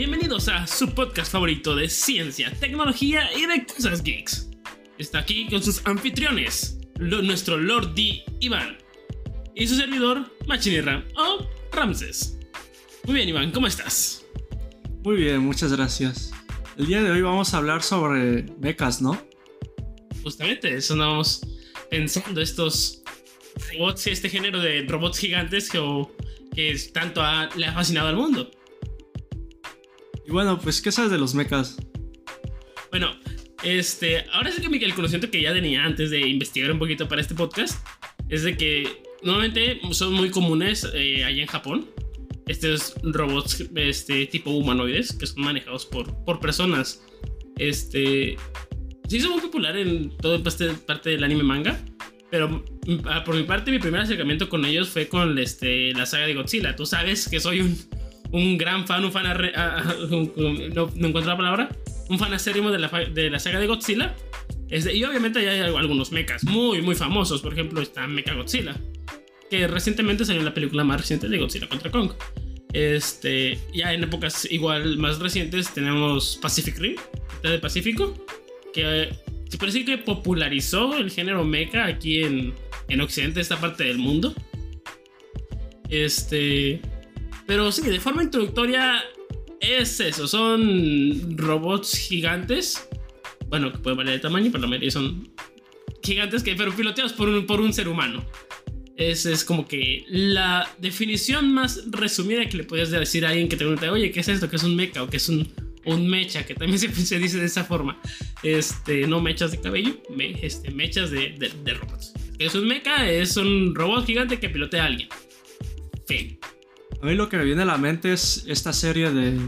Bienvenidos a su podcast favorito de ciencia, tecnología y de cosas geeks. Está aquí con sus anfitriones, lo- nuestro Lord D. Iván y su servidor, Machinirra o Ramses. Muy bien, Iván, ¿cómo estás? Muy bien, muchas gracias. El día de hoy vamos a hablar sobre becas, ¿no? Justamente eso andábamos pensando, estos robots, este género de robots gigantes que, tanto ha- le ha fascinado al mundo. Y bueno, pues, ¿qué sabes de los mechas? Bueno, este, ahora sí que el conocimiento que ya tenía antes de investigar un poquito para este podcast es de que normalmente son muy comunes eh, allá en Japón. Estos robots este, tipo humanoides que son manejados por, por personas. Este, sí son muy populares en toda parte, del anime manga. Pero ah, por mi parte, mi primer acercamiento con ellos fue con este, la saga de Godzilla. Tú sabes que soy un, un gran fan, un fan. un- no, encuentro la palabra un fan acérrimo de la, de la saga de Godzilla. Este, y obviamente hay algunos mechas muy, muy famosos. Por ejemplo, está Mecha Godzilla, que recientemente salió en la película más reciente de Godzilla contra Kong. Este, ya en épocas igual más recientes tenemos Pacific Rim, de Pacífico, que eh, se parece que popularizó el género mecha aquí en, en Occidente, esta parte del mundo. Este, pero sí, de forma introductoria es eso, son robots gigantes. Bueno, que pueden variar de tamaño, pero la mayoría son gigantes que pero piloteados por un, por un ser humano. Esa es como que la definición más resumida que le podías decir a alguien que te pregunta, oye, ¿qué es esto? ¿Qué es un mecha? ¿O qué es un, un mecha? Que también se, se dice de esa forma. Este, no mechas de cabello, me- este, mechas de, de, de robots. ¿Qué es un mecha? Es un robot gigante que pilotea a alguien. Fin. A mí lo que me viene a la mente es esta serie de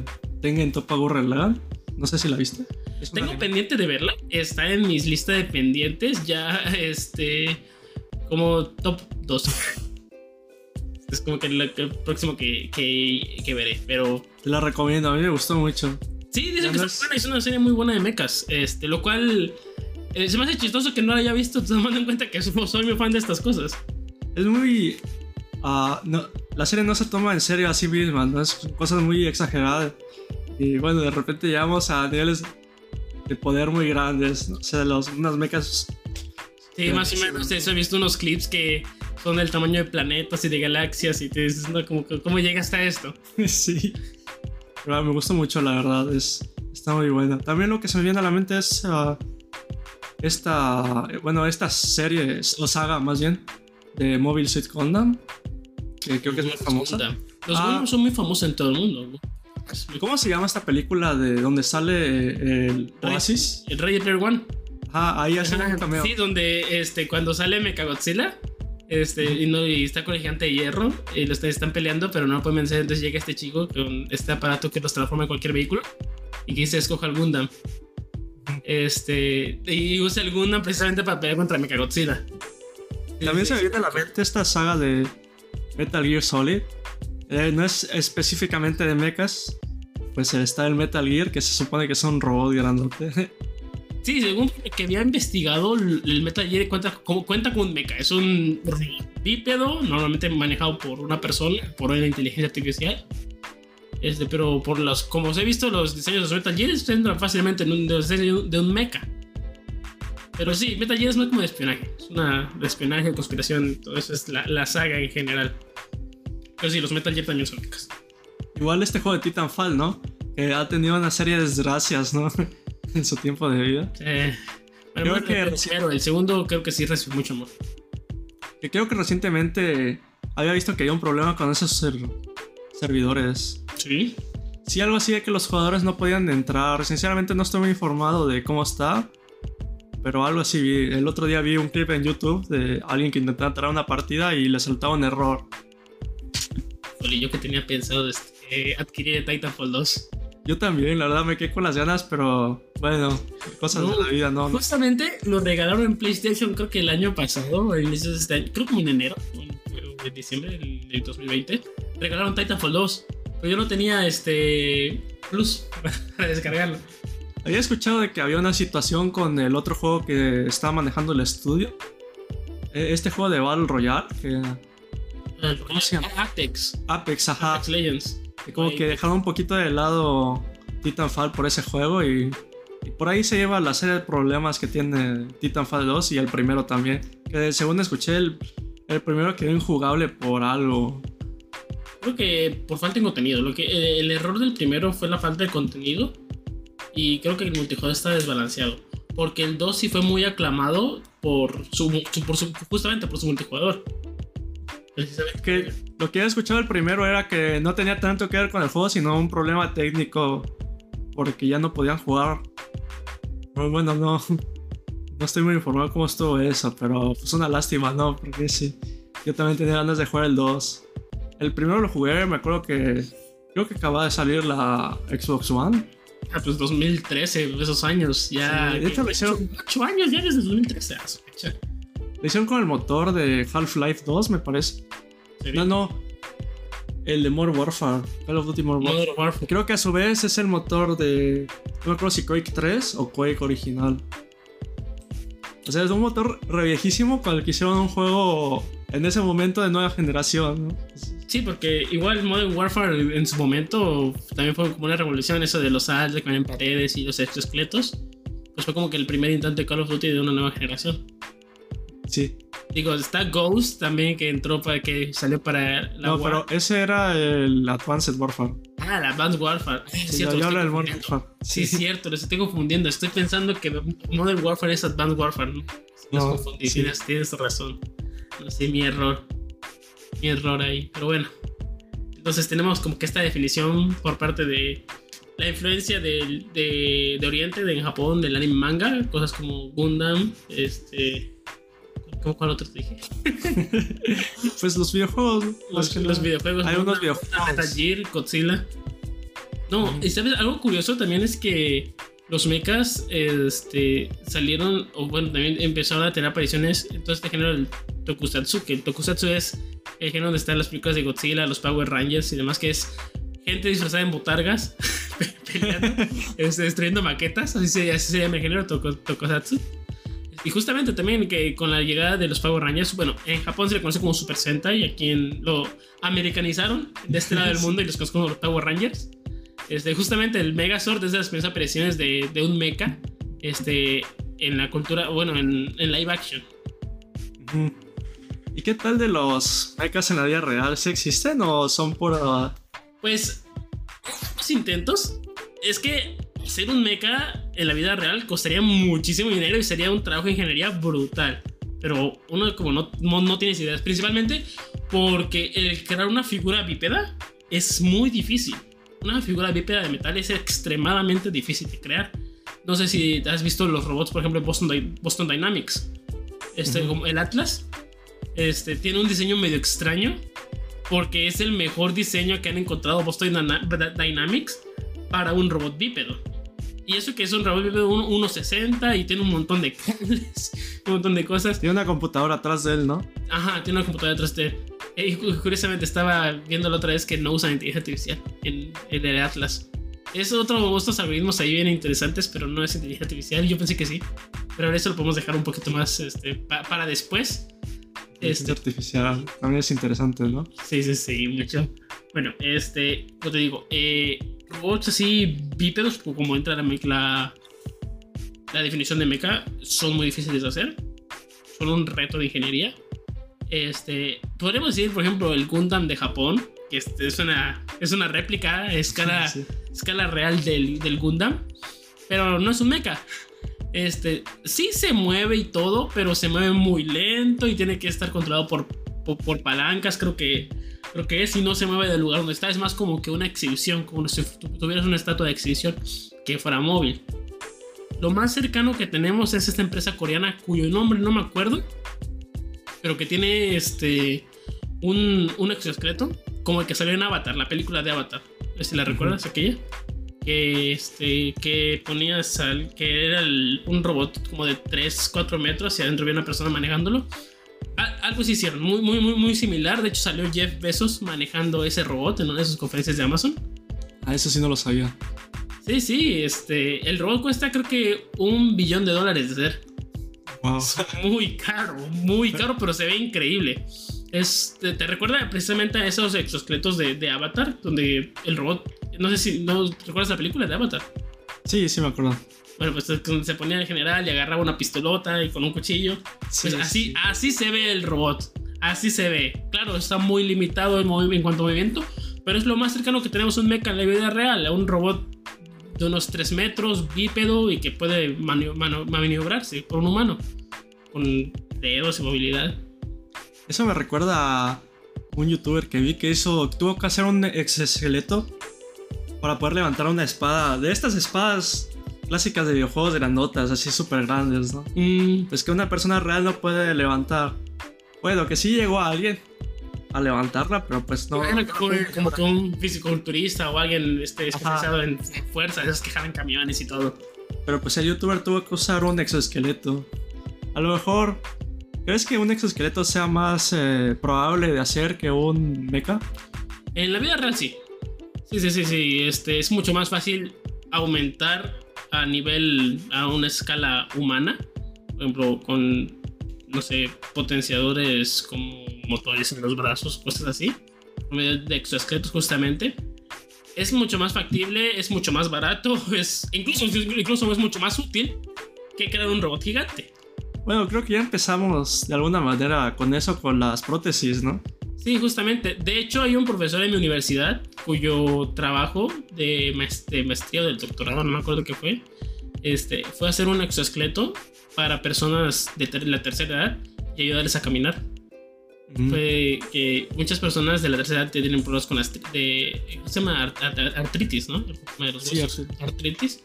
Tengen Toppa Gurren Lagann. No sé si la viste. Tengo anime. pendiente de verla. Está en mis listas de pendientes. Ya, este. Como top 2. Es como que lo el próximo que, que, que veré. Pero Te la recomiendo, a mí me gustó mucho. sí, dicen que es- buena. Es una serie muy buena de mechas. Este, lo cual. eh, se me hace chistoso que no la haya visto, tomando en cuenta que soy soy muy fan de estas cosas. Es muy... ah, no, la serie no se toma en serio a sí misma, ¿no? Es cosas muy exageradas. Y bueno, de repente llegamos a niveles de poder muy grandes. ¿no? O sea, los, unas mechas Sí, más o menos eso. He visto unos clips que son del tamaño de planetas y de galaxias. Y te dices, no, como, que, ¿cómo llega hasta esto? sí. Pero ah, me gusta mucho, la verdad. Es, está muy buena. También lo que se me viene a la mente es ah, esta, bueno, esta serie, o saga más bien, de Mobile Suit Gundam, que creo que es muy famosa. Los Ah. Son muy famosos en todo el mundo. ¿Cómo se llama esta película de donde sale eh, el Oasis? El Ready Player One. Ah, ahí hace un cameo. Sí, donde este, cuando sale Mechagodzilla este, y, no, y está con el gigante de hierro y los están peleando, pero no lo pueden vencer. Entonces llega este chico con este aparato que los transforma en cualquier vehículo y que dice: Escoja el Gundam. Este, y usa el Gundam precisamente para pelear contra Mechagodzilla. También se me viene a la mente esta saga de Metal Gear Solid. Eh, no es específicamente de mechas. Pues está el Metal Gear, que se supone que es un robot grandote. Sí, según que había investigado, el Metal Gear cuenta con un mecha. Es un bípedo, normalmente manejado por una persona, por una inteligencia artificial. Este, pero por los, como os he visto, los diseños de Metal Gear se entran fácilmente en un diseño de un mecha. Pero sí, Metal Gear es más como de espionaje. Es una de espionaje, conspiración, todo eso es la, la saga en general. Pero sí, los Metal Gear también son mechas. Igual este juego de Titanfall, ¿no? Que ha tenido una serie de desgracias, ¿no? en su tiempo de vida. Eh, Creo bueno, que- el primero, el segundo creo que sí recibió mucho amor. Que creo que recientemente había visto que había un problema con esos ser- servidores. Sí. Sí, algo así de que los jugadores no podían entrar. Sinceramente no estoy muy informado de cómo está. Pero algo así. El otro día vi un clip en YouTube de alguien que intentaba entrar a una partida y le saltaba un error. Híjole, yo que tenía pensado este, adquirir Titanfall 2. Yo también, la verdad me quedé con las ganas, pero bueno, cosas No, de la vida, ¿no? Justamente lo regalaron en PlayStation, creo que el año pasado, de este año, creo como en enero, o en diciembre del 2020. Regalaron Titanfall 2, pero yo no tenía este Plus para descargarlo. Había escuchado de que había una situación con el otro juego que estaba manejando el estudio. Eh, Este juego de Battle Royale, que ¿Cómo se llama? Apex. Apex, ajá. Apex Legends. Como que dejaron un poquito de lado Titanfall por ese juego y, y por ahí se lleva la serie de problemas que tiene Titanfall 2 y el primero también. Que según escuché, el, el primero quedó injugable por algo. Creo que por falta de contenido. Lo que, eh, el error del primero fue la falta de contenido. Y creo que el multijugador está desbalanceado. Porque el 2 sí fue muy aclamado por su, por su- justamente por su multijugador. Que lo que había escuchado el primero era que no tenía tanto que ver con el juego, sino un problema técnico porque ya no podían jugar. Pero bueno, no, no estoy muy informado cómo estuvo eso, pero es una lástima, ¿no? Porque sí, yo también tenía ganas de jugar el 2. El primero lo jugué, me acuerdo que creo que acababa de salir la Xbox One. Ah, pues 2013, esos años. Ya. Sí, de hecho, lo hicieron- 8 años ya desde 2013. a su fecha. Lo hicieron con el motor de Half-Life 2, me parece. ¿Serio? No, no. El de Modern Warfare. Call of Duty Modern Warfare. Creo que a su vez es el motor de. No me acuerdo si Quake 3 o Quake original. O sea, es un motor re viejísimo con el que hicieron un juego en ese momento de nueva generación. ¿no? Sí, porque igual Modern Warfare en su momento también fue como una revolución eso de los ads de en paredes y los exoesqueletos. Pues fue como que el primer intento de Call of Duty de una nueva generación. Sí. Digo, está Ghost también que entró para que salió para la No, War- pero ese era el Advanced Warfare. Ah, la Advanced Warfare. Es Sí, cierto, yo lo hablo del. Warfare. Sí, es cierto, lo estoy confundiendo. Estoy pensando que Modern Warfare es Advanced Warfare. ¿no? Los No, sí. tienes, tienes razón. No sé, mi error. Mi error ahí. Pero bueno. Entonces tenemos como que esta definición por parte de la influencia del- de, de Oriente, de en Japón, del anime manga. Cosas como Gundam, este... ¿Cómo cuál otro te dije? Pues los videojuegos. Los, que los no- videojuegos. Hay unos videojuegos. Metal Gear, Godzilla. No, y sabes, algo curioso también es que los mechas este, salieron, o bueno, también empezaron a tener apariciones en todo este género del tokusatsu, que el tokusatsu es el género donde están las películas de Godzilla, los Power Rangers y demás, que es gente disfrazada en botargas, peleando, este, destruyendo maquetas, así se, así se llama el género tokusatsu. Y justamente también que con la llegada de los Power Rangers, bueno, en Japón se le conoce como Super Sentai y aquí en, lo americanizaron de este lado del mundo y los conocen como los Power Rangers. Este, justamente el Megazord es de las primeras apariciones de, de un mecha este, en la cultura, bueno, en, en live action. Ujú. ¿Y qué tal de los mechas en la vida real? ¿Sí existen o son pura Pues, los intentos es que ser un mecha en la vida real costaría muchísimo dinero y sería un trabajo de ingeniería brutal. Pero uno como no, no, no tienes ideas, principalmente porque el crear una figura bípeda es muy difícil. Una figura bípeda de metal es extremadamente difícil de crear. No sé si has visto los robots, por ejemplo, Boston, Boston Dynamics. Este, Ujú. como el Atlas. Este, tiene un diseño medio extraño. Porque es el mejor diseño que han encontrado Boston Dyna- Dynamics para un robot bípedo. Y eso que es un robot bípedo 1- 1.60 y tiene un montón de cables, un montón de cosas. Tiene una computadora atrás de él, ¿no? Ajá, tiene una computadora detrás de él. Eh, Y cu- curiosamente estaba viendo la otra vez que no usan inteligencia artificial en, en el Atlas. Es otro, estos algoritmos ahí bien interesantes, pero no es inteligencia artificial. Yo pensé que sí. Pero ahora eso lo podemos dejar un poquito más este, pa- para después. Este, artificial. También es interesante, ¿no? Sí, sí, sí, mucho. Bueno, este, como te digo, eh, robots así bípedos, como entra la, la, la definición de mecha, son muy difíciles de hacer. Son un reto de ingeniería. Este, podríamos decir, por ejemplo, el Gundam de Japón, que este es, una, es una réplica a escala, Sí, sí. escala real del, del Gundam, pero no es un mecha. Este, sí se mueve y todo, pero se mueve muy lento y tiene que estar controlado por, por, por palancas, creo que, creo que es, y no se mueve del lugar donde está. Es más como que una exhibición, como si tu- tuvieras una estatua de exhibición que fuera móvil. Lo más cercano que tenemos es esta empresa coreana cuyo nombre no me acuerdo, pero que tiene este un, un exoesqueleto como el que salió en Avatar, la película de Avatar. Si la recuerdas, aquella. Que, este, que ponías al. que era el- un robot como de 3, 4 metros y adentro había una persona manejándolo. Algo sí hicieron, muy, muy, muy, muy similar. De hecho, salió Jeff Bezos manejando ese robot en una de sus conferencias de Amazon. Ah, eso sí no lo sabía. Sí, sí, este. El robot cuesta creo que un billón de dólares de hacer. Wow. Muy caro, muy caro, pero se ve increíble. Es, te, te recuerda precisamente a esos exoesqueletos de, de Avatar, donde el robot. No sé si no recuerdas la película de Avatar. Sí, sí me acuerdo. Bueno, pues se ponía en general y agarraba una pistolota y con un cuchillo. Sí, Pues así, sí. así se ve el robot. Así se ve. Claro, está muy limitado en, cuanto a movimiento, pero es lo más cercano que tenemos a un mecha en la vida real, a un robot de unos 3 metros, bípedo y que puede maniobrarse por un humano, con dedos y movilidad. Eso me recuerda a un youtuber que vi que hizo, tuvo que hacer un exoesqueleto para poder levantar una espada, de estas espadas clásicas de videojuegos grandotas, así súper grandes, ¿no? Mm, Pues que una persona real no puede levantar. Bueno, que sí llegó a alguien a levantarla, pero pues no. bueno, como, como que un fisiculturista o alguien este, especializado en fuerza, esos que jalan camiones y todo. Pero pues el youtuber tuvo que usar un exoesqueleto. A lo mejor, ¿crees que un exoesqueleto sea más eh, probable de hacer que un mecha? En la vida real sí. Sí, sí, sí, sí. Este, es mucho más fácil aumentar a nivel, a una escala humana. Por ejemplo, con, no sé, potenciadores como motores en los brazos, cosas así. Medio de exoesqueletos justamente. Es mucho más factible, es mucho más barato, es incluso, incluso es mucho más útil que crear un robot gigante. Bueno, creo que ya empezamos de alguna manera con eso, con las prótesis, ¿no? Sí, justamente. De hecho, hay un profesor en mi universidad cuyo trabajo de, maest- de maestría o del doctorado, no me acuerdo qué fue, este, fue hacer un exoesqueleto para personas de ter- la tercera edad y ayudarles a caminar. Mm. Fue que muchas personas de la tercera edad tienen problemas con las de, ¿cómo se llama? Ar- ar- artritis, ¿no? De los Sí, artritis.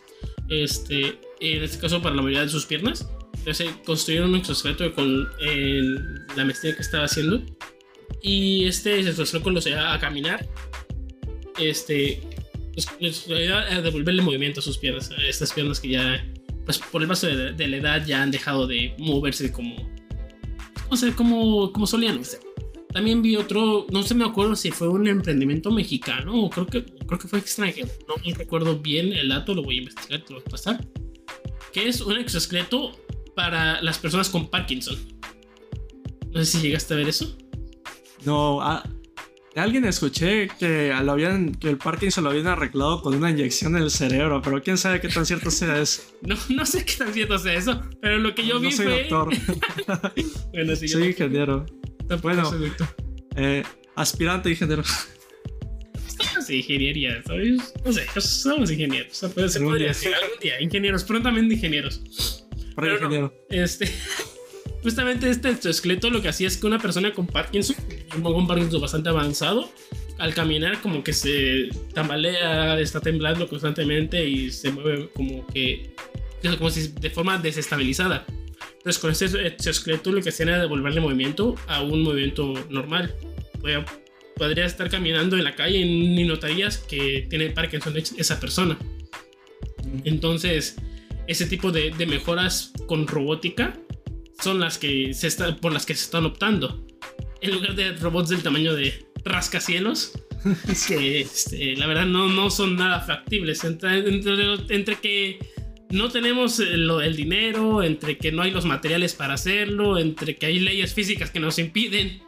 Este, en este caso para la mayoría de sus piernas. Entonces construyeron un exoesqueleto con la maestría que estaba haciendo. Y este exoesqueleto los ayuda a caminar. Este, les ayuda a devolverle movimiento a sus piernas. A estas piernas que ya, pues por el paso de, de la edad, ya han dejado de moverse como, no sé, como, como solían. hacer. También vi otro, no sé, me acuerdo si fue un emprendimiento mexicano o creo que, creo que fue extranjero. No me recuerdo bien el dato, lo voy a investigar, te lo voy a pasar. Que es un exoesqueleto para las personas con Parkinson. No sé si llegaste a ver eso. No, a- de alguien escuché que, lo habían, que el Parkinson lo habían arreglado con una inyección en el cerebro, pero quién sabe qué tan cierto sea eso. No, no sé qué tan cierto sea eso, pero lo que yo vi no soy fue. doctor, Bueno, sí, soy ingeniero. tampoco bueno. soy doctor. Eh, aspirante ingeniero. Estamos en ingeniería, ¿sabes? No sé, somos ingenieros. O sea, puede ser, Algún podría ser, algún día. Ingenieros, prontamente ingenieros. Pero no. ingeniero. Este. Justamente este exoesqueleto lo que hacía es que una persona con Parkinson, un Parkinson bastante avanzado, al caminar como que se tambalea, está temblando constantemente y se mueve como que como si de forma desestabilizada. Entonces con este exoesqueleto lo que hacían era devolverle movimiento a un movimiento normal. Podría, podría estar caminando en la calle y ni notarías que tiene Parkinson esa persona. Entonces, ese tipo de, de mejoras con robótica son las que se está, por las que se están optando. En lugar de robots del tamaño de rascacielos, que este, la verdad no, no son nada factibles. Entre, entre- entre que no tenemos eh, lo, el dinero, entre que no hay los materiales para hacerlo, entre que hay leyes físicas que nos impiden.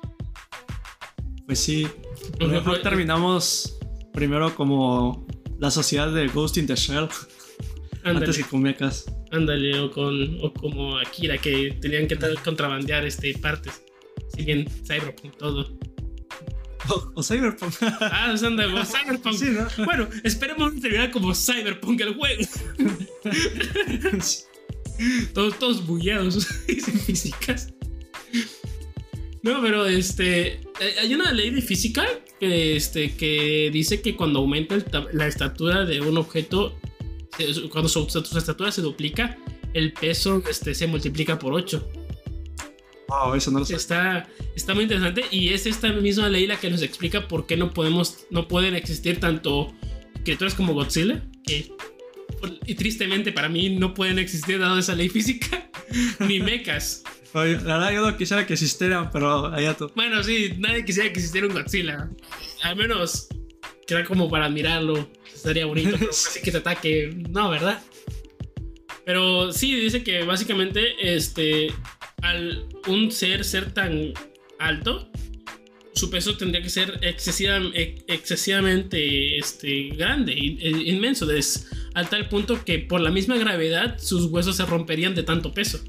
Pues sí. A lo Por mejor terminamos primero como la sociedad de Ghost in the Shell, ándale. antes que con mechas. Ándale, o, con, o como Akira, que tenían que tra- contrabandear este, partes. Si bien Cyberpunk todo. O, o Cyberpunk. Ah, como Cyberpunk. Sí, ¿no? Bueno, esperemos terminar como Cyberpunk el juego. todos, todos bugueados y sin físicas. No, pero este. eh, Hay una ley de física que, este, que dice que cuando aumenta la estatura de un objeto, cuando su, su estatura se duplica, el peso este, se multiplica por 8. Wow, eso no lo sé. Está, está muy interesante y es esta misma ley la que nos explica por qué no podemos, no pueden existir tanto criaturas como Godzilla, que y tristemente para mí no pueden existir dado esa ley física, ni mechas. La verdad yo no quisiera que existieran, pero allá tú. Bueno, sí, nadie quisiera que existiera un Godzilla. Al menos que era como para admirarlo, estaría bonito, pero así que te ataque, no, ¿verdad? Pero sí, dice que básicamente este al un ser ser tan alto su peso tendría que ser ex- excesivamente este, grande, eh, inmenso, es, al tal punto que por la misma gravedad sus huesos se romperían de tanto peso.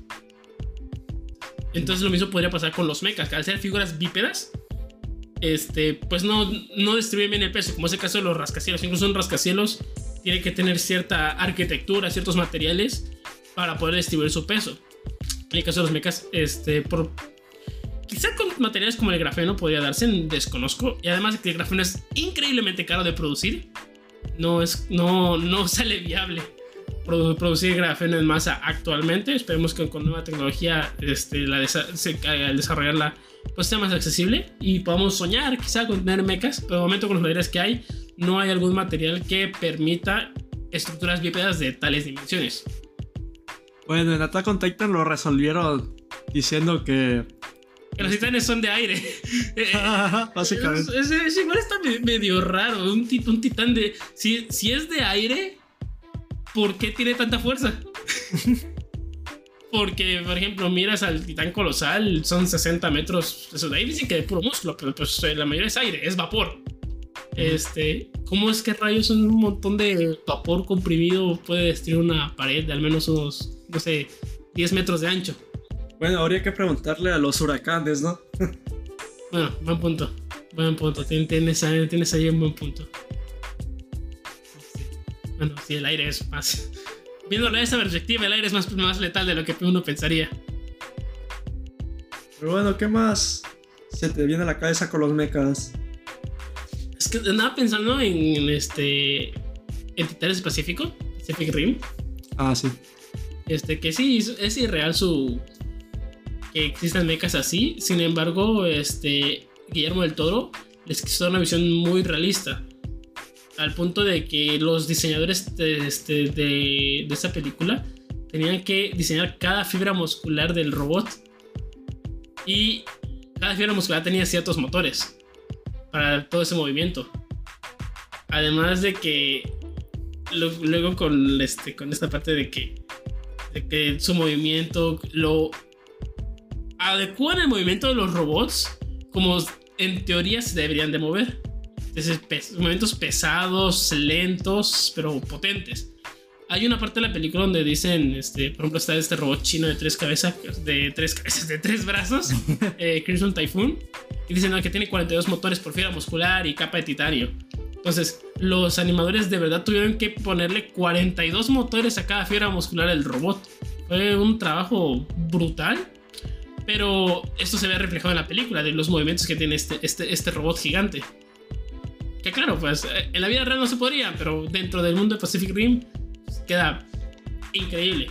Entonces lo mismo podría pasar con los mechas, que al ser figuras bípedas, este, pues no, no distribuyen bien el peso, como es el caso de los rascacielos. Incluso un rascacielos tiene que tener cierta arquitectura, ciertos materiales para poder distribuir su peso. En el caso de los mechas, este, por, quizá con materiales como el grafeno podría darse, desconozco. Y además de que el grafeno es increíblemente caro de producir, no, es, no, no sale viable produ- producir grafeno en masa actualmente. Esperemos que con nueva tecnología este, la se- al desarrollarla pues sea más accesible y podamos soñar quizá con tener mechas, pero de momento con los materiales que hay no hay algún material que permita estructuras bípedas de tales dimensiones. Bueno, en Attack on Titan lo resolvieron diciendo que. Que los titanes son de aire. Básicamente. Es, es- es igual está me- medio raro. Un, tit- un titán de. Si, si es de aire, ¿por qué tiene tanta fuerza? Porque, por ejemplo, miras al titán colosal, son 60 metros. Eso de ahí dicen que de puro músculo, pero pues eh, la mayoría es aire, es vapor. Este, ¿cómo es que rayos un montón de vapor comprimido puede destruir una pared de al menos unos, no sé, 10 metros de ancho? Bueno, habría que preguntarle a los huracanes, ¿no? Bueno, buen punto. Buen punto. Tien- Tienes, ahí- tienes ahí un buen punto. Bueno, sí, el aire es más. Viéndolo de esa perspectiva, el aire es más, más letal de lo que uno pensaría. Pero bueno, ¿qué más se te viene a la cabeza con los mechas? Es que andaba pensando en, este. En Titanes Pacífico, Pacific Rim. Ah, sí. Este, que sí, es, irreal su. que existan mechas así. Sin embargo, este. Guillermo del Toro les quiso dar una visión muy realista. Al punto de que los diseñadores de, este, de, de esa película tenían que diseñar cada fibra muscular del robot. Y cada fibra muscular tenía ciertos motores para todo ese movimiento. Además de que luego con, este, con esta parte de que, que su movimiento lo adecuan el movimiento de los robots como en teoría se deberían de mover. Entonces, pes- movimientos pesados, lentos, pero potentes. Hay una parte de la película donde dicen, este, por ejemplo, está este robot chino de tres cabezas, de tres cabezas, de tres brazos, eh, Crimson Typhoon, y dicen no, que tiene 42 motores por fibra muscular y capa de titanio. Entonces, los animadores de verdad tuvieron que ponerle 42 motores a cada fibra muscular del robot. Fue un trabajo brutal, pero esto se ve reflejado en la película, de los movimientos que tiene este, este, este robot gigante. Que claro, pues eh, en la vida real no se podría, pero dentro del mundo de Pacific Rim queda increíble.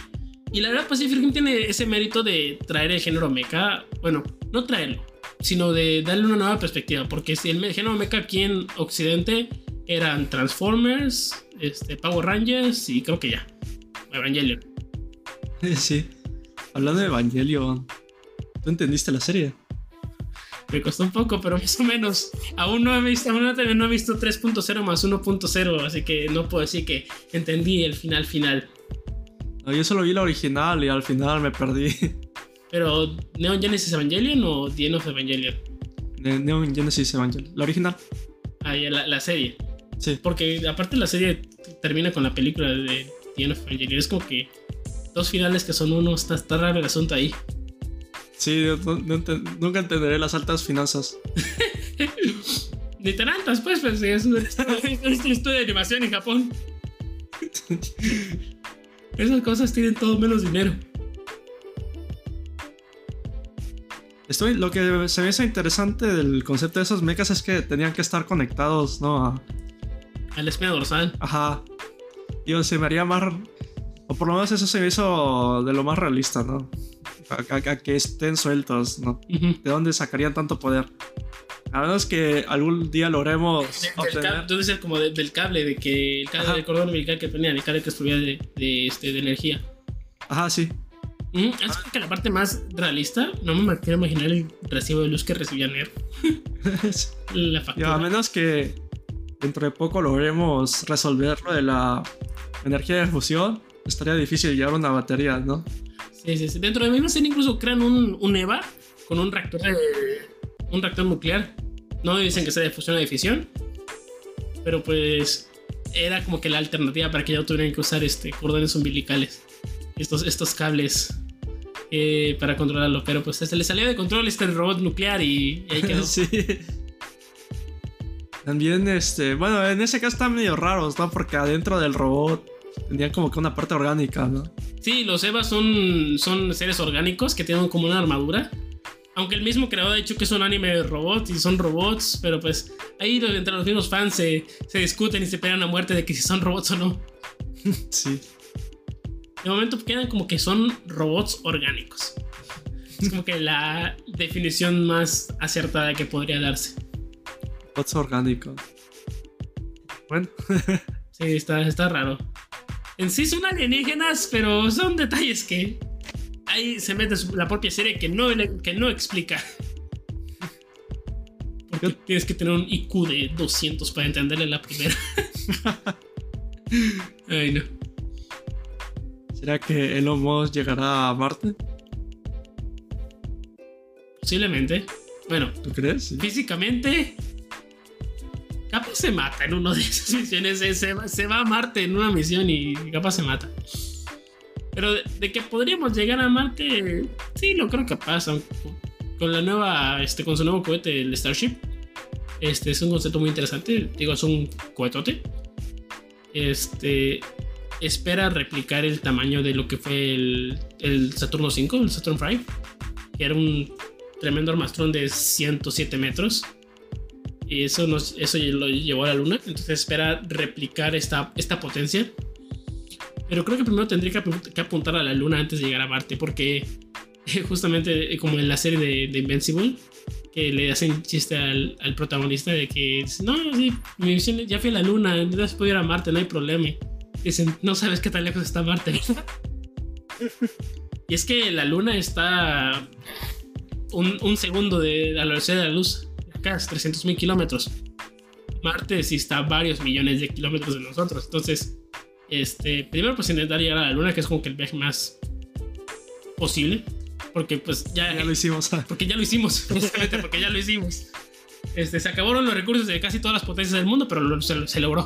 Y la verdad Pacific Rim tiene ese mérito de traer el género mecha, bueno, no traerlo, sino de darle una nueva perspectiva, porque si el me- género mecha aquí en Occidente eran Transformers, este, Power Rangers y creo que ya, Evangelion. Sí. Hablando de Evangelion, ¿tú entendiste la serie? Me costó un poco, pero más o menos. Aún no he visto, aún no, he visto 3.0 más 1.0, así que no puedo decir que entendí el final final. No, yo solo vi la original y al final me perdí. Pero Neon Genesis Evangelion o The End of Evangelion? De Neon Genesis Evangelion. La original. Ah, ya, la, la serie. Sí. Porque aparte la serie termina con la película de The End of Evangelion. Es como que dos finales que son uno. Está, está raro el asunto ahí. Sí, no enten- nunca entenderé las altas finanzas. Ni tantas, pues, pues es un, es un estudio de animación en Japón. Esas cosas tienen todo menos dinero. Estoy, lo que se me hizo interesante del concepto de esos mechas es que tenían que estar conectados, ¿no? A- A la espina dorsal. ajá. Digo, se me haría más. O por lo menos eso se me hizo de lo más realista, ¿no? A, a- a que estén sueltos, ¿no? Ujú. ¿De dónde sacarían tanto poder? A menos que algún día logremos obtener. tú dices como de- del cable, de que el cable Ajá. del cordón umbilical que tenían, el cable que proveía de, de, este, de energía. Ajá, sí. Ujú, Es que la parte más realista, no me quiero imaginar el recibo de luz que recibía Nero. La Y factura. a menos que dentro de poco logremos resolver lo de la energía de fusión, estaría difícil llevar una batería, ¿no? Sí, sí, sí. Dentro de misma serie incluso crean un, un EVA con un reactor de- un reactor nuclear. No dicen que sea de fusión o de fisión. Pero pues era como que la alternativa para que ya tuvieran que usar este cordones umbilicales. Estos, estos cables eh, para controlarlo. Pero pues se le salió de control este robot nuclear y, y ahí quedó. sí. También, este, bueno, en ese caso están medio raros, ¿no? Porque adentro del robot tenían como que una parte orgánica, ¿no? Sí, los Evas son, son seres orgánicos que tienen como una armadura. Aunque el mismo creador ha dicho que es un anime de robots y son robots, pero pues ahí entre los mismos fans se, se discuten y se pelean a muerte de que si son robots o no. sí. De momento quedan como que son robots orgánicos. Es como que la definición más acertada que podría darse. Robots orgánicos. Bueno. sí, está, está raro. En sí son alienígenas, pero son detalles que ahí se mete la propia serie que no, que no explica. Porque tienes que tener un IQ de 200 para entenderle la primera. Ay, no. ¿Será que Elon Musk llegará a Marte? Posiblemente. Bueno, ¿tú crees? Físicamente, capaz se mata en una de esas misiones. Se, va, a Marte en una misión y capaz se mata. Pero de, que podríamos llegar a Marte, sí, lo creo que pasa. Con la nueva, este, con su nuevo cohete, el Starship. Este es un concepto muy interesante. Digo, es un cohetote. Este espera replicar el tamaño de lo que fue el, Saturno 5, el Saturn 5, que era un tremendo armastrón de 107 metros. Y eso, eso lo llevó a la Luna. Entonces espera replicar esta, esta potencia. Pero creo que primero tendría que, apuntar a la Luna antes de llegar a Marte. Porque justamente como en la serie de, Invincible, que le hacen chiste al, protagonista de que no, sí, mi misión ya fui a la Luna, ya se ir a Marte, no hay problema. Dicen, no sabes qué tan lejos está Marte. y es que la Luna está un, segundo de la velocidad de la luz. Acá es 300 mil kilómetros. Marte sí está varios millones de kilómetros de nosotros. Entonces, este, primero pues intentar llegar a la Luna, que es como que el viaje más posible. Porque pues ya, ya lo hicimos. Porque ya lo hicimos, precisamente porque ya lo hicimos. Este, se acabaron los recursos de casi todas las potencias del mundo, pero se logró.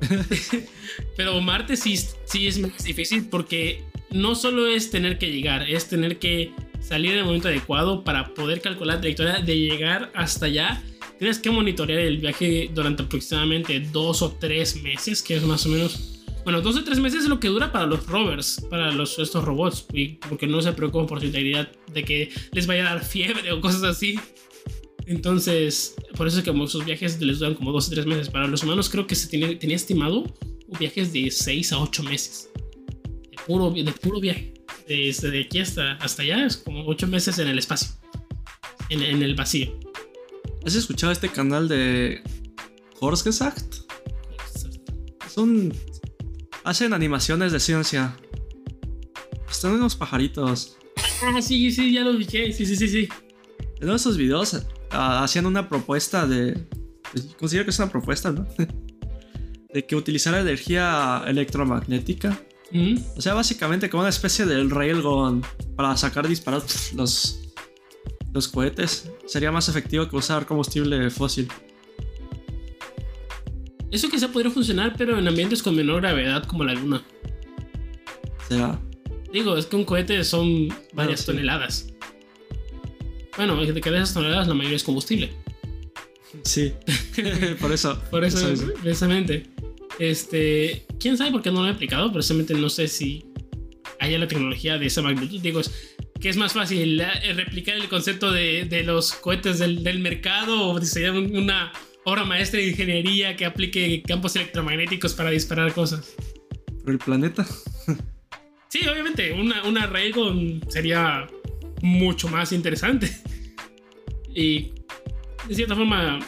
Pero Marte sí, sí es más difícil porque no solo es tener que llegar, es tener que salir en el momento adecuado para poder calcular la trayectoria de llegar hasta allá. Tienes que monitorear el viaje durante aproximadamente dos o tres meses, que es más o menos. Bueno, dos o tres meses es lo que dura para los rovers, para los, estos robots, porque no se preocupan por su integridad de que les vaya a dar fiebre o cosas así. Entonces, por eso es que sus viajes les duran como dos o tres meses. Para los humanos creo que se tenía, tenía estimado viajes de seis a ocho meses. De puro, de puro viaje. Desde aquí hasta, hasta allá es como ocho meses en el espacio. En, en el vacío. ¿Has escuchado este canal de Horsegesagt? Son... Hacen animaciones de ciencia. Están unos pajaritos. Ah, sí, sí, ya lo dije. Sí, sí, sí, sí. En uno de esos videos hacían una propuesta de. Considero que es una propuesta, ¿no? de que utilizara energía electromagnética. Mm. O sea, básicamente como una especie del railgun para sacar disparados los, los cohetes. Sería más efectivo que usar combustible fósil. Eso quizá podría funcionar, pero en ambientes con menor gravedad como la Luna. sea. Digo, es que un cohete son varias toneladas. Bueno, de de esas toneladas la mayoría es combustible. Sí, por eso. Por eso, precisamente. Este, quién sabe por qué no lo he aplicado, precisamente no sé si haya la tecnología de esa magnitud. Digo, que es más fácil eh, replicar el concepto de, los cohetes del, mercado o diseñar una obra maestra de ingeniería que aplique campos electromagnéticos para disparar cosas. ¿Por el planeta? sí, obviamente, una, una sería mucho más interesante. Y de cierta forma,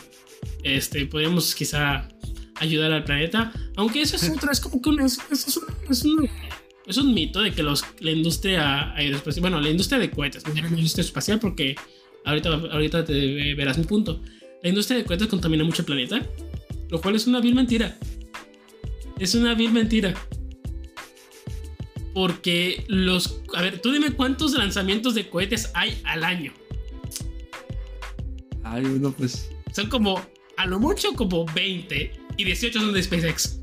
este, podríamos quizá ayudar al planeta. Aunque eso es otro, es como que un, es, es, un, mito de que los, la industria aeroespacial, bueno, la industria de cohetes, la industria espacial, porque ahorita, ahorita te verás mi punto. La industria de cohetes contamina mucho el planeta, lo cual es una vil mentira. Es una vil mentira. Porque los. A ver, tú dime cuántos lanzamientos de cohetes hay al año. Ay, uno pues. Son como, a lo mucho, como 20. Y 18 son de SpaceX.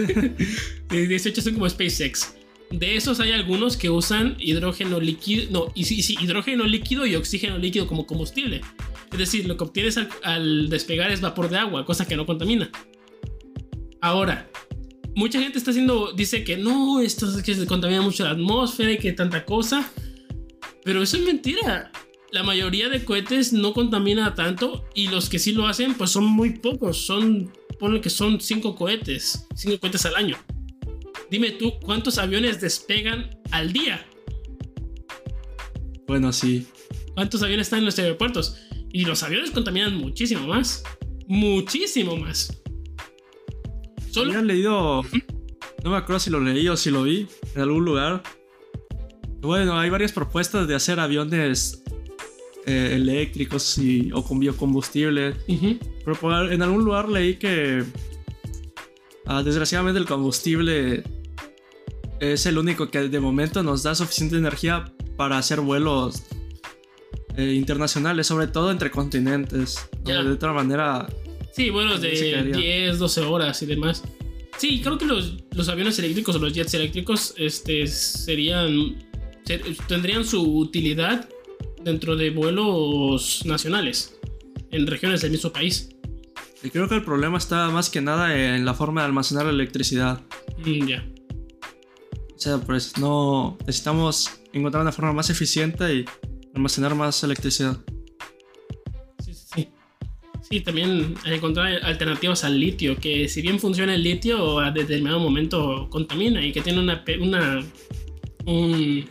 18 son como SpaceX. De esos hay algunos que usan hidrógeno líquido, no, y sí, sí, hidrógeno líquido y oxígeno líquido como combustible. Es decir, lo que obtienes al, despegar es vapor de agua, cosa que no contamina. Ahora, mucha gente está haciendo, dice que no, esto es que se contamina mucho la atmósfera y que tanta cosa. Pero eso es mentira. La mayoría de cohetes no contamina tanto y los que sí lo hacen, pues son muy pocos. Son, ponle que son 5 cohetes, 5 cohetes al año. Dime tú, ¿cuántos aviones despegan al día? Bueno, sí. ¿Cuántos aviones están en los aeropuertos? Y los aviones contaminan muchísimo más. Muchísimo más. Solo... Había leído... No me acuerdo si lo leí o si lo vi en algún lugar. Bueno, hay varias propuestas de hacer aviones eh, eléctricos y, o con biocombustible. Pero en algún lugar leí que ah, desgraciadamente el combustible es el único que de momento nos da suficiente energía para hacer vuelos eh, internacionales, sobre todo entre continentes. De otra manera. Sí, vuelos de 10, 12 horas y demás. Sí, creo que los, los, aviones eléctricos o los jets eléctricos este, serían. tendrían su utilidad dentro de vuelos nacionales en regiones del mismo país. Y creo que el problema está más que nada en la forma de almacenar la electricidad. Mm, ya. O sea, pues no necesitamos encontrar una forma más eficiente y almacenar más electricidad. Sí, también encontrar alternativas al litio, que si bien funciona el litio, a determinado momento contamina y que tiene una, una un,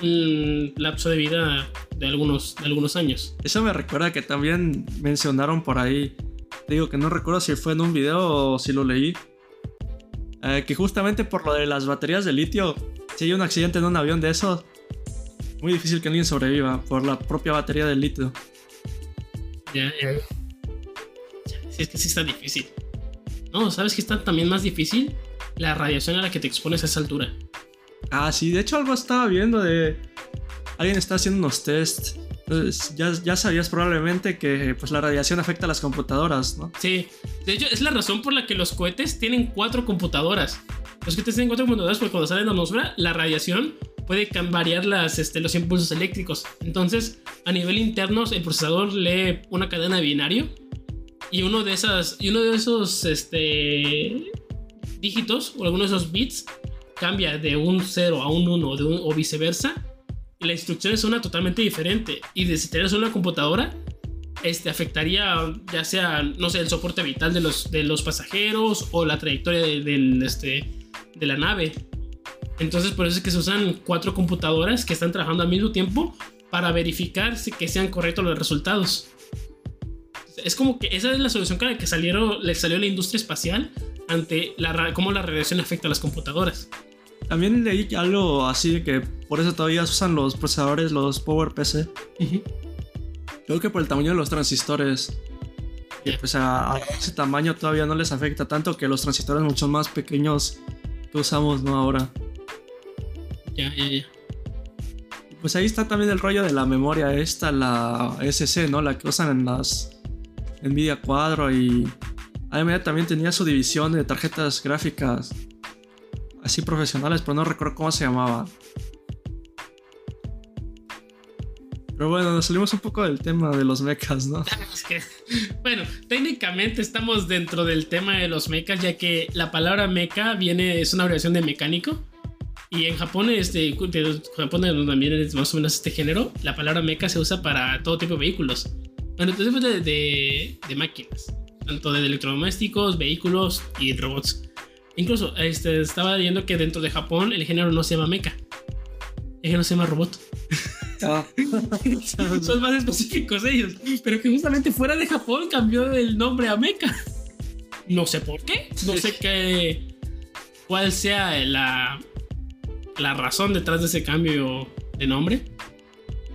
un lapso de vida de algunos, de algunos años. Eso me recuerda que también mencionaron por ahí, digo que no recuerdo si fue en un video o si lo leí, eh, que justamente por lo de las baterías de litio, si hay un accidente en un avión de esos, muy difícil que alguien sobreviva por la propia batería del litio. Ya. Sí, es que sí está difícil. No, ¿sabes qué está también más difícil? La radiación a la que te expones a esa altura. Ah, sí, de hecho algo estaba viendo de... Alguien está haciendo unos tests ya, ya, sabías probablemente que pues, la radiación afecta a las computadoras, ¿no? Sí, de hecho es la razón por la que los cohetes tienen cuatro computadoras. Los cohetes tienen cuatro computadoras porque cuando salen de la atmósfera, la radiación puede variar las, este, los impulsos eléctricos. Entonces, a nivel interno, el procesador lee una cadena de binario y uno de, esas, y uno de esos este, dígitos o alguno de esos bits cambia de un 0 a un 1 o viceversa la instrucción es una totalmente diferente. Y de si tienes una computadora, este afectaría ya sea, no sé, el soporte vital de los, de los pasajeros o la trayectoria de, este, de la nave. Entonces por eso es que se usan cuatro computadoras que están trabajando al mismo tiempo para verificar que sean correctos los resultados. Es como que esa es la solución que, que salieron, le salió a la industria espacial ante la, cómo la radiación afecta a las computadoras. También leí algo así de que por eso todavía usan los procesadores, los PowerPC. Creo que por el tamaño de los transistores. pues a, ese tamaño todavía no les afecta tanto que los transistores mucho más pequeños que usamos, ¿no? Ahora. Ya, ya, ya. Pues ahí está también el rollo de la memoria esta, la SC, ¿no? La que usan en las Nvidia Cuadro y AMD también tenía su división de tarjetas gráficas así profesionales, pero no recuerdo cómo se llamaba. Pero bueno, nos salimos un poco del tema de los mechas, ¿no? bueno, técnicamente estamos dentro del tema de los mechas, ya que la palabra mecha viene, es una abreviación de mecánico. Y en Japón, este, Japón también es más o menos este género, la palabra mecha se usa para todo tipo de vehículos. Bueno, entonces de, de, de máquinas, tanto de electrodomésticos, vehículos y robots. Incluso este, estaba leyendo que dentro de Japón el género no se llama mecha. El género se llama robot. Ah. Son más específicos ellos. Pero que justamente fuera de Japón cambió el nombre a mecha. No sé por qué. No sé qué. cuál sea la, la razón detrás de ese cambio de nombre.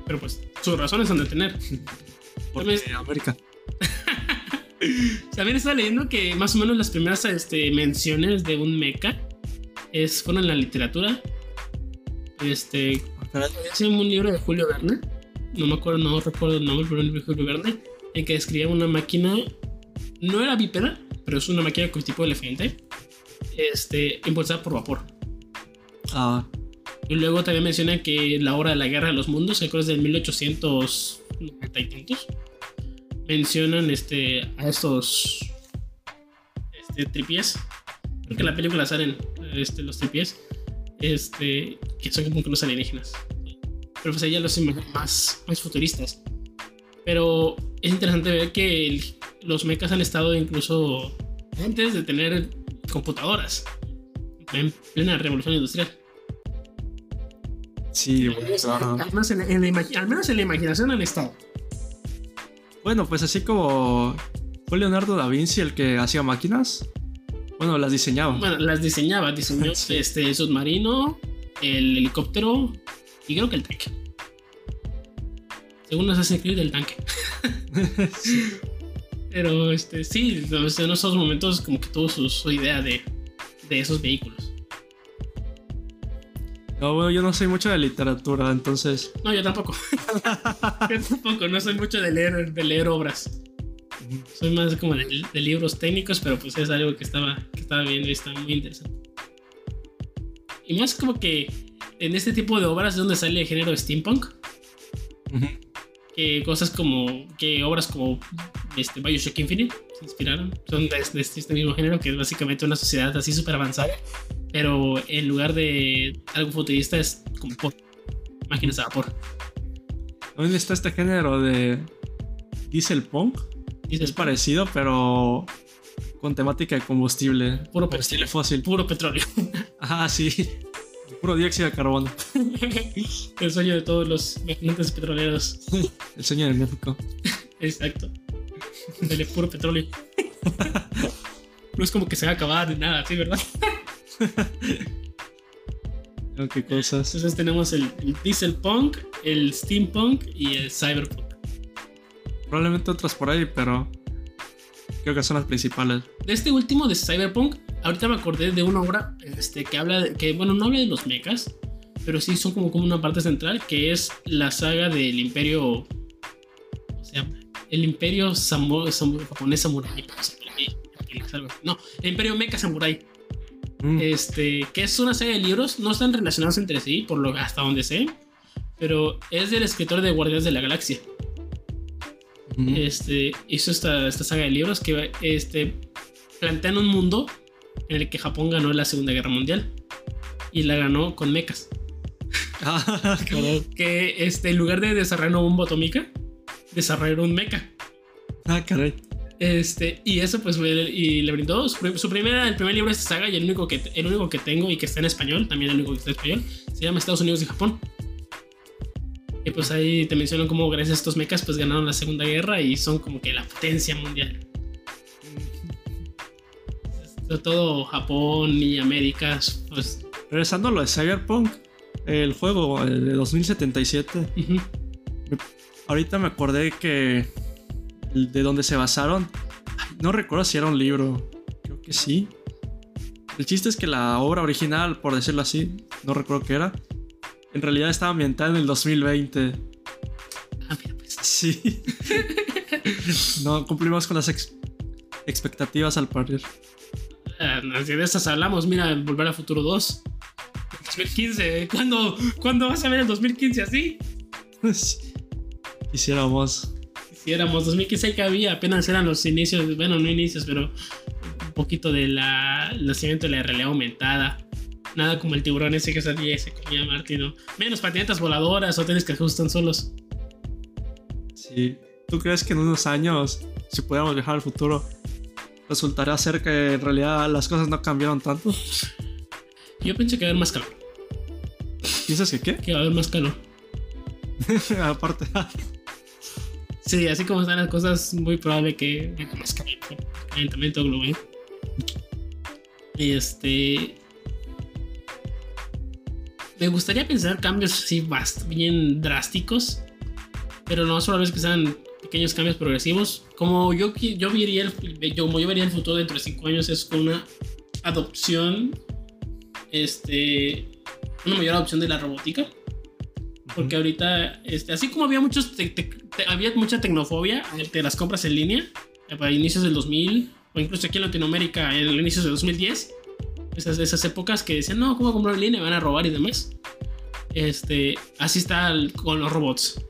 Pero pues sus razones han de tener. Porque América. También estaba leyendo que más o menos las primeras este, menciones de un mecha es, fueron en la literatura. Este. Es un libro de Julio Verne. No me acuerdo, no recuerdo el nombre, pero un libro de Julio Verne. en que describía una máquina, no era bípeda, pero es una máquina con tipo elefante, este, impulsada por vapor. Ah, Y luego también menciona que la hora de la guerra de los mundos, que es del 1890 y tantos, mencionan este, a estos este, tripies. Creo que en la película salen este, los tripies, este, que son como que los alienígenas. Pero pues ella los más, más futuristas. Pero es interesante ver que los mechas han estado incluso antes de tener computadoras, en plena revolución industrial. Sí, claro. Al menos en, la- en la imagi- al menos en la imaginación han estado. Bueno, pues así como fue Leonardo da Vinci el que hacía máquinas. Bueno, las diseñaba. Bueno, las diseñaba, diseñó Sí. este, el submarino, el helicóptero y creo que el tanque. Según nos hace Creed, el tanque. Pero este, sí, en esos momentos como que tuvo su, su idea de, de esos vehículos. No, bueno, yo no soy mucho de literatura, entonces. No, yo tampoco. yo tampoco, no soy mucho de leer, de leer obras. Soy más como de, de libros técnicos, pero pues es algo que estaba, que estaba viendo y está muy interesante. Y más como que en este tipo de obras es donde sale el género steampunk, Ujú. que cosas como, que obras como este, Bioshock Infinite se inspiraron, son de, de este mismo género, que es básicamente una sociedad así súper avanzada, pero en lugar de algo futurista es como por máquinas a vapor. También está este género de diesel punk. Dice Es parecido, pero con temática de combustible. Puro combustible fósil. puro petróleo. Ah, sí. Puro dióxido de carbono. el sueño de todos los magnantes petroleros. El sueño de México. Exacto. Dele puro petróleo. No es como que se va a acabar de nada, ¿sí, verdad? Que cosas. Entonces tenemos el, el diesel punk, el steampunk y el cyberpunk. Probablemente otras por ahí, pero creo que son las principales. De este último de cyberpunk, ahorita me acordé de una obra este, que habla, de, que bueno, no habla de los mechas, pero sí son como, como una parte central, que es la saga del imperio, o sea, el imperio samu- samu- japonés samurai. No, el imperio mecha samurai. Mm, Este, que es una serie de libros, no están relacionados entre sí, por lo hasta donde sé, pero es del escritor de Guardianes de la Galaxia. ujú. Este, hizo esta, esta saga de libros que este, plantean un mundo en el que Japón ganó la Segunda Guerra Mundial y la ganó con mechas. Ah. Que este, en lugar de desarrollar una bomba atómica, desarrollaron un mecha. Ah, caray. Este, y eso pues fue- y le brindó su, prim- su primera, el primer libro de esta saga y el único, que, el único que tengo y que está en español, también el único que está en español, se llama Estados Unidos y Japón. Y pues ahí te mencionan cómo gracias a estos mechas pues ganaron la Segunda Guerra y son como que la potencia mundial. Sobre todo Japón y América, pues Regresando a lo de Cyberpunk, el juego el de 2077. ujú, Ahorita me acordé que de donde se basaron, no recuerdo si era un libro, creo que sí. El chiste es que la obra original, por decirlo así, no recuerdo qué era, en realidad estaba ambientada en el 2020. ah, mira, pues, Sí. no cumplimos con las ex- expectativas al parir. ah, de estas hablamos, mira, Volver a Futuro 2. 2015, ¿cuándo, ¿cuándo vas a ver el 2015 así? Quisiéramos. Quisiéramos, 2015 que había, apenas eran los inicios, bueno, no inicios, pero un poquito de la el nacimiento de la realidad aumentada. Nada como el tiburón ese que salía y se comía Martino. Menos patinetas voladoras, hoteles que ajustan solos. Sí. ¿Tú crees que en unos años, si pudiéramos viajar al futuro, resultaría ser que en realidad las cosas no cambiaron tanto? Yo pienso que va a haber más calor. ¿Piensas que qué? Que va a haber más calor. Aparte. Sí, así como están las cosas, muy probable que más. Calentamiento global. Y este. Me gustaría pensar cambios así bien drásticos, pero no solo es que sean pequeños cambios progresivos. Como yo, yo, vería el, yo, como yo vería el futuro dentro de 5 años es con una adopción, este, una mayor adopción de la robótica. Porque ahorita, este, así como había muchos, había mucha tecnofobia de las compras en línea, eh, para inicios del 2000, o incluso aquí en Latinoamérica, en el inicio del 2010, esas, esas épocas que decían, no, ¿cómo comprar en línea? Me van a robar y demás. Este, así está con los robots.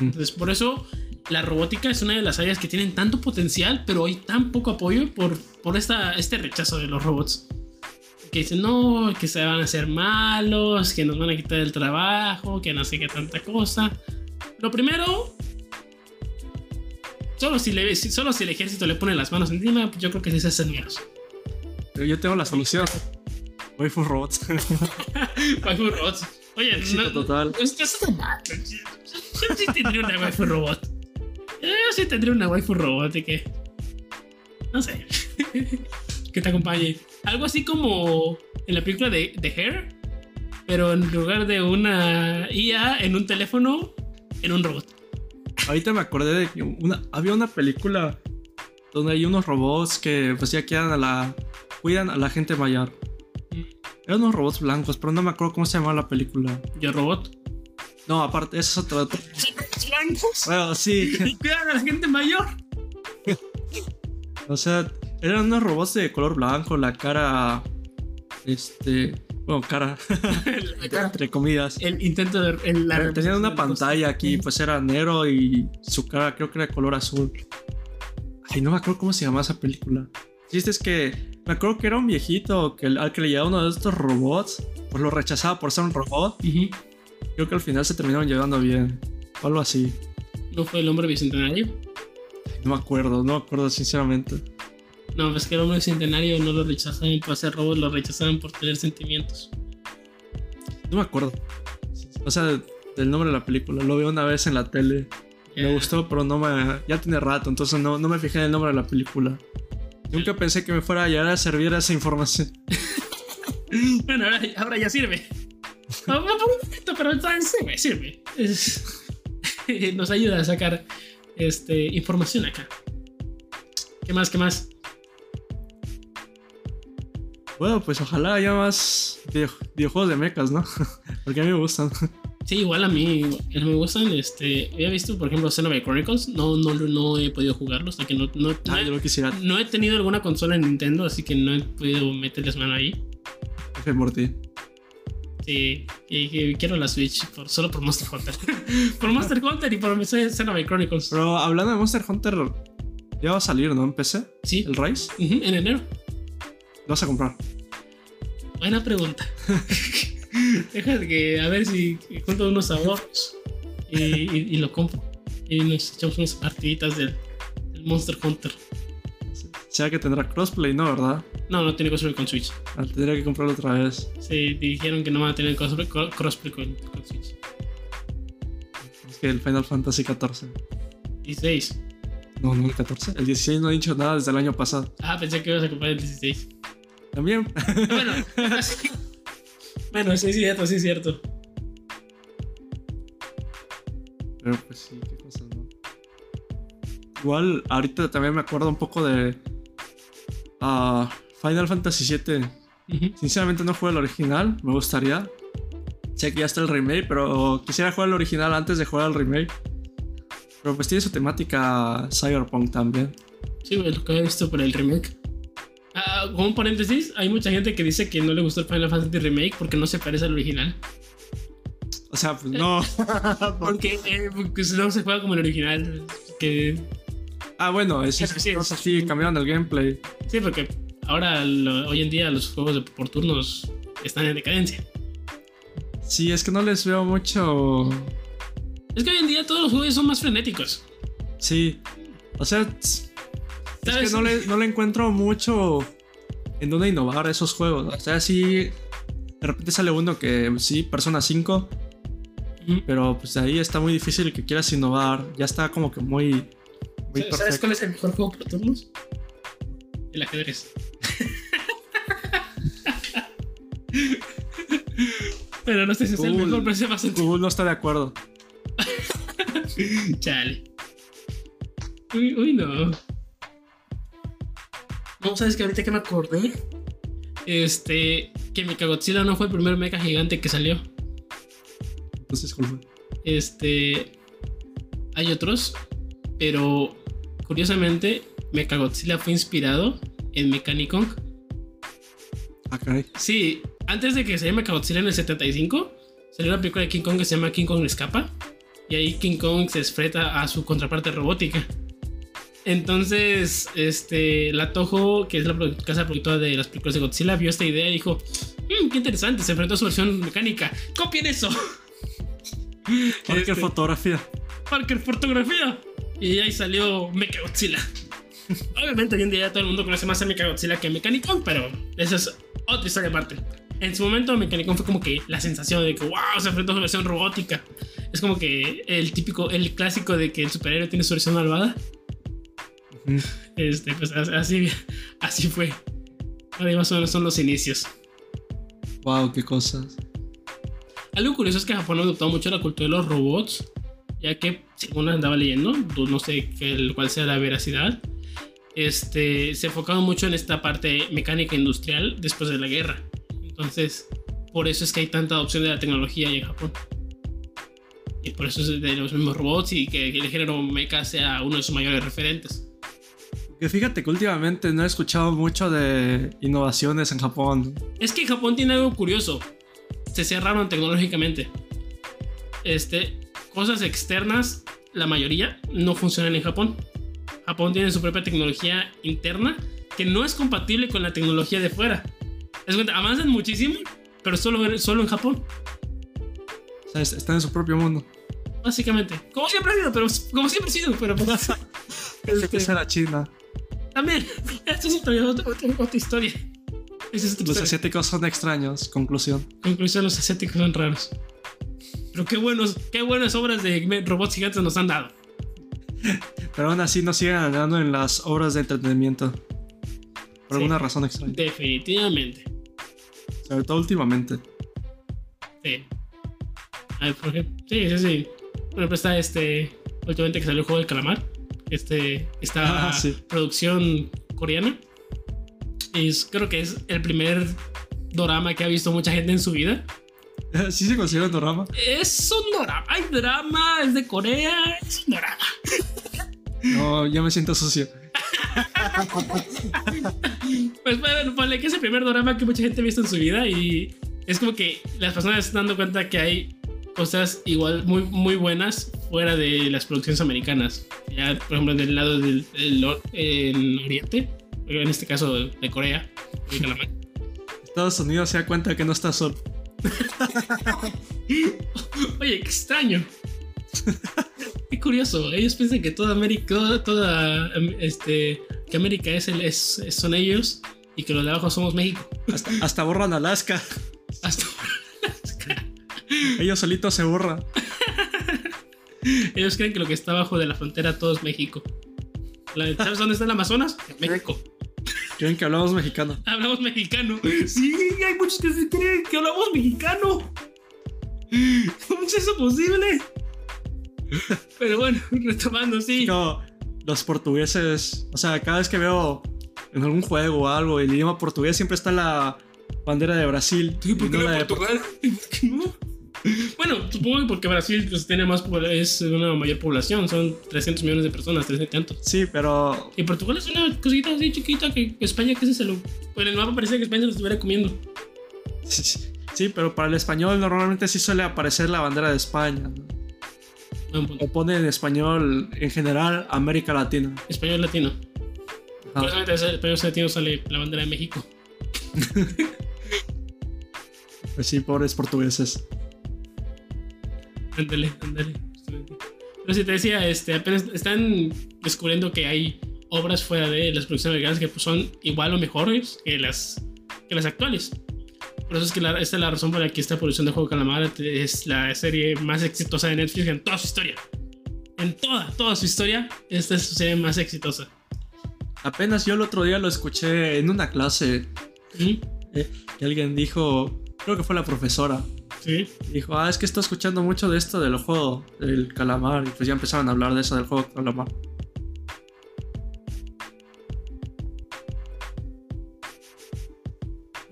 Entonces, por eso la robótica es una de las áreas que tienen tanto potencial, pero hay tan poco apoyo por, por esta, este rechazo de los robots. Que dicen, no, que se van a hacer malos, que nos van a quitar el trabajo, que no sé qué tanta cosa. Lo primero, solo si, le, solo si el ejército le pone las manos encima, yo creo que sí se hacen menos. Pero yo tengo la solución. Waifu robots. Waifu robots. Oye, no, total. Yo sí tendría una waifu robot. Yo sí tendría una waifu robot y que. No sé. que te acompañe. Algo así como en la película de, de Hair, pero en lugar de una IA en un teléfono, en un robot. Ahorita me acordé de que una, había una película donde hay unos robots que pues ya quedan a la cuidan a la gente mayor. Mm. Eran unos robots blancos, pero no me acuerdo cómo se llamaba la película. ¿Yo robot? No, aparte, eso es otro. blancos? Bueno, sí. Y cuidan a la gente mayor. o sea, eran unos robots de color blanco, la cara. Este. Bueno, cara. Entre comidas. El intento de. El, Tenían una pantalla aquí, pues era negro y su cara creo que era de color azul. Ay, no me acuerdo cómo se llamaba esa película. Chiste es que me acuerdo que era un viejito que al que le llevaba uno de estos robots, pues lo rechazaba por ser un robot. Creo que al final se terminaron llevando bien. O algo así. ¿No fue el hombre bicentenario? No me acuerdo, no me acuerdo sinceramente. No, pues que el hombre bicentenario no lo rechazaban por ser robot, lo rechazaban por tener sentimientos. No me acuerdo. O sea, del nombre de la película. Lo vi una vez en la tele. Me gustó, pero no me. Ya tiene rato, entonces no, no me fijé en el nombre de la película. Nunca pensé que me fuera a llegar a servir esa información. bueno, ahora, ya sirve. pero sirve, sirve. nos ayuda a sacar este, información acá. ¿Qué más? ¿Qué más? Bueno, pues ojalá haya más videojuegos de mechas, ¿no? Porque a mí me gustan. Sí, igual a mí me gustan. Este, he visto, por ejemplo, Xenoblade Chronicles. No, no, no he podido jugarlos. que no, no, ah, lo quisiera. No he tenido alguna consola en Nintendo, así que no he podido meterles mano ahí. F por ti. Sí, y, quiero la Switch por, solo por Monster Hunter. por Monster Hunter y por Xenoblade Chronicles. Pero hablando de Monster Hunter, ya va a salir, ¿no? En PC. Sí. ¿El Rise? en enero. ¿Lo vas a comprar? Buena pregunta. Deja que a ver si junto unos ahorros y, lo compro. Y nos echamos unas partiditas del, Monster Hunter. Sea que tendrá crossplay, ¿no? ¿Verdad? No, no tiene crossplay con Switch. Ah, tendría que comprarlo otra vez. Sí, dijeron que no van a tener crossplay, con, Switch. Es que el Final Fantasy XIV. 16. No, no el 14. El 16 no ha dicho nada desde el año pasado. Ah, pensé que ibas a comprar el 16. También. Bueno, Bueno, sí es cierto, sí es cierto. Pero pues sí, qué cosas, ¿no? Igual, ahorita también me acuerdo un poco de uh, Final Fantasy VII. Sinceramente no jugué el original, me gustaría. Sé que ya está el remake, pero quisiera jugar el original antes de jugar el remake. Pero pues tiene su temática Cyberpunk también. Sí, lo que he visto por el remake. Como un paréntesis, hay mucha gente que dice que no le gustó el Final Fantasy Remake porque no se parece al original. O sea, pues no. porque, eh, no se juega como el original. Que... Ah, bueno, es, sí, así, cambiaron el gameplay. Sí, porque ahora, hoy en día, los juegos de, por turnos están en decadencia. Sí, es que no les veo mucho. Es que hoy en día todos los juegos son más frenéticos. Sí. O sea, es que no le, no le encuentro mucho en dónde innovar esos juegos. O sea, sí, de repente sale uno que sí, Persona 5, pero pues ahí está muy difícil que quieras innovar. Ya está como que muy, muy ¿Sabes cuál es el mejor juego por turnos? El ajedrez. pero no sé si es el mejor, pero se más Google no está de acuerdo. Chale. Uy, uy, no. No, ¿sabes que ahorita que me acordé? Este, que Mechagodzilla no fue el primer mecha gigante que salió. Entonces, ¿cuál fue? Este. Hay otros, pero curiosamente, Mechagodzilla fue inspirado en Mechanicon. Ah, caray. Sí, antes de que se llame Mechagodzilla en el 75, salió una película de King Kong que se llama King Kong Escapa. Y ahí King Kong se enfrenta a su contraparte robótica. Entonces, este, la Toho, que es la casa productora de las películas de Godzilla, vio esta idea y dijo, "Mm, qué interesante, se enfrentó a su versión mecánica. ¡Copien eso! Cualquier Este, fotografía. Parker Fotografía. Y ahí salió Mechagodzilla. Obviamente hoy en día todo el mundo conoce más a Mechagodzilla que a Mechanicon, pero esa es otra historia aparte. En su momento Mechanicon fue como que la sensación de que wow, se enfrentó a su versión robótica. Es como que el típico, el clásico de que el superhéroe tiene su versión malvada. Este, pues así, así fue. Ahora más o menos son los inicios. Wow, qué cosas. Algo curioso es que Japón ha adoptado mucho la cultura de los robots, ya que, según andaba leyendo, no sé cuál sea la veracidad, este, se enfocaron mucho en esta parte mecánica industrial después de la guerra. Entonces, por eso es que hay tanta adopción de la tecnología ahí en Japón. Y por eso es de los mismos robots y que el género mecha sea uno de sus mayores referentes. Que fíjate que últimamente no he escuchado mucho de innovaciones en Japón. Es que Japón tiene algo curioso. Se cerraron tecnológicamente. Este, cosas externas, la mayoría, no funcionan en Japón. Japón tiene su propia tecnología interna que no es compatible con la tecnología de fuera. Es cuenta, avanzan muchísimo, pero solo, solo en Japón, O sea, es- están en su propio mundo. básicamente. Como siempre ha sido, pero como siempre ha sido, pero pues, Pensé que este, era China. También. Esto es otra, otra, otra- otra historia. Esa es otra Los historia. asiáticos son extraños. Conclusión. Conclusión, los asiáticos son raros. Pero qué buenos, qué buenas obras de robots gigantes nos han dado. Pero aún así nos siguen ganando en las obras de entretenimiento. Por Sí. alguna razón extraña. Definitivamente. Sobre todo últimamente. Sí. Por ejemplo. Sí, sí, sí. Por ejemplo, está este. Últimamente que salió el juego del calamar. Este. Esta Ah, sí. producción coreana. Es- creo que es el primer dorama que ha visto mucha gente en su vida. ¿Sí se considera un drama? Es un dorama. Hay drama, es de Corea. Es un drama. No, ya me siento sucio. Pues bueno, ponle que es el primer drama que mucha gente ha visto en su vida y es como que las personas están dando cuenta que hay cosas igual muy, muy buenas fuera de las producciones americanas. Ya, por ejemplo, del lado del, del or- en Oriente, en este caso de, Corea. Estados Unidos se da cuenta que no está solo. Oye, qué extraño. Qué curioso. Ellos piensan que toda América, toda, este, que América es, el, es, son ellos y que los de abajo somos México. Hasta, hasta borran Alaska. Hasta Ellos solitos se borran. Ellos creen que lo que está abajo de la frontera todo es México. ¿Sabes dónde está el Amazonas? En México. Creen que hablamos mexicano. Hablamos mexicano. Sí, hay muchos que se creen que hablamos mexicano. ¿Cómo es eso posible? Pero bueno, retomando, sí. Como los portugueses. O sea, cada vez que veo en algún juego o algo el idioma portugués siempre está la bandera de Brasil. Sí, ¿por y qué no no la de Portugal? ¿Y por qué no? Bueno, supongo que porque Brasil pues, tiene más es una mayor población, son 300 millones de personas, 300 y tantos. Sí, pero Y Portugal es una cosita así chiquita que España que se lo. Pues en el mapa parecía que España se lo estuviera comiendo. sí, pero para el español normalmente sí suele aparecer la bandera de España. ¿no? O pone en español en general América Latina. Español latino. Ajá. Curiosamente, ese español latino sale la bandera de México. Pues sí, pobres portugueses. Ándale, ándale. Pero si te decía, este, apenas están descubriendo que hay obras fuera de las producciones americanas que pues, son igual o mejores que las, que las actuales. Por eso es que la- esta es la razón por la que esta producción de Juego de Calamar es la serie más exitosa de Netflix en toda su historia. En toda, toda su historia, esta es su serie más exitosa. Apenas yo el otro día lo escuché en una clase ¿Mm? que alguien dijo, creo que fue la profesora, ¿Sí? dijo, ah, es que está escuchando mucho de esto del juego del calamar. Y pues ya empezaron a hablar de eso del juego calamar.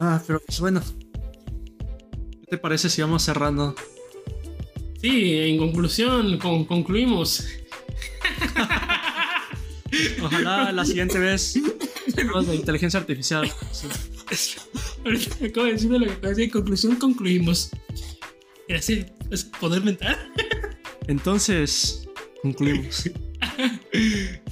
Ah, pero pues bueno. ¿Qué te parece si vamos cerrando? Sí, en conclusión, con- concluimos. Ojalá la siguiente vez de inteligencia artificial. Sí. Ahorita acabo de decirme lo que de decir. En conclusión, concluimos. Gracias, es poder mental. Entonces, concluimos.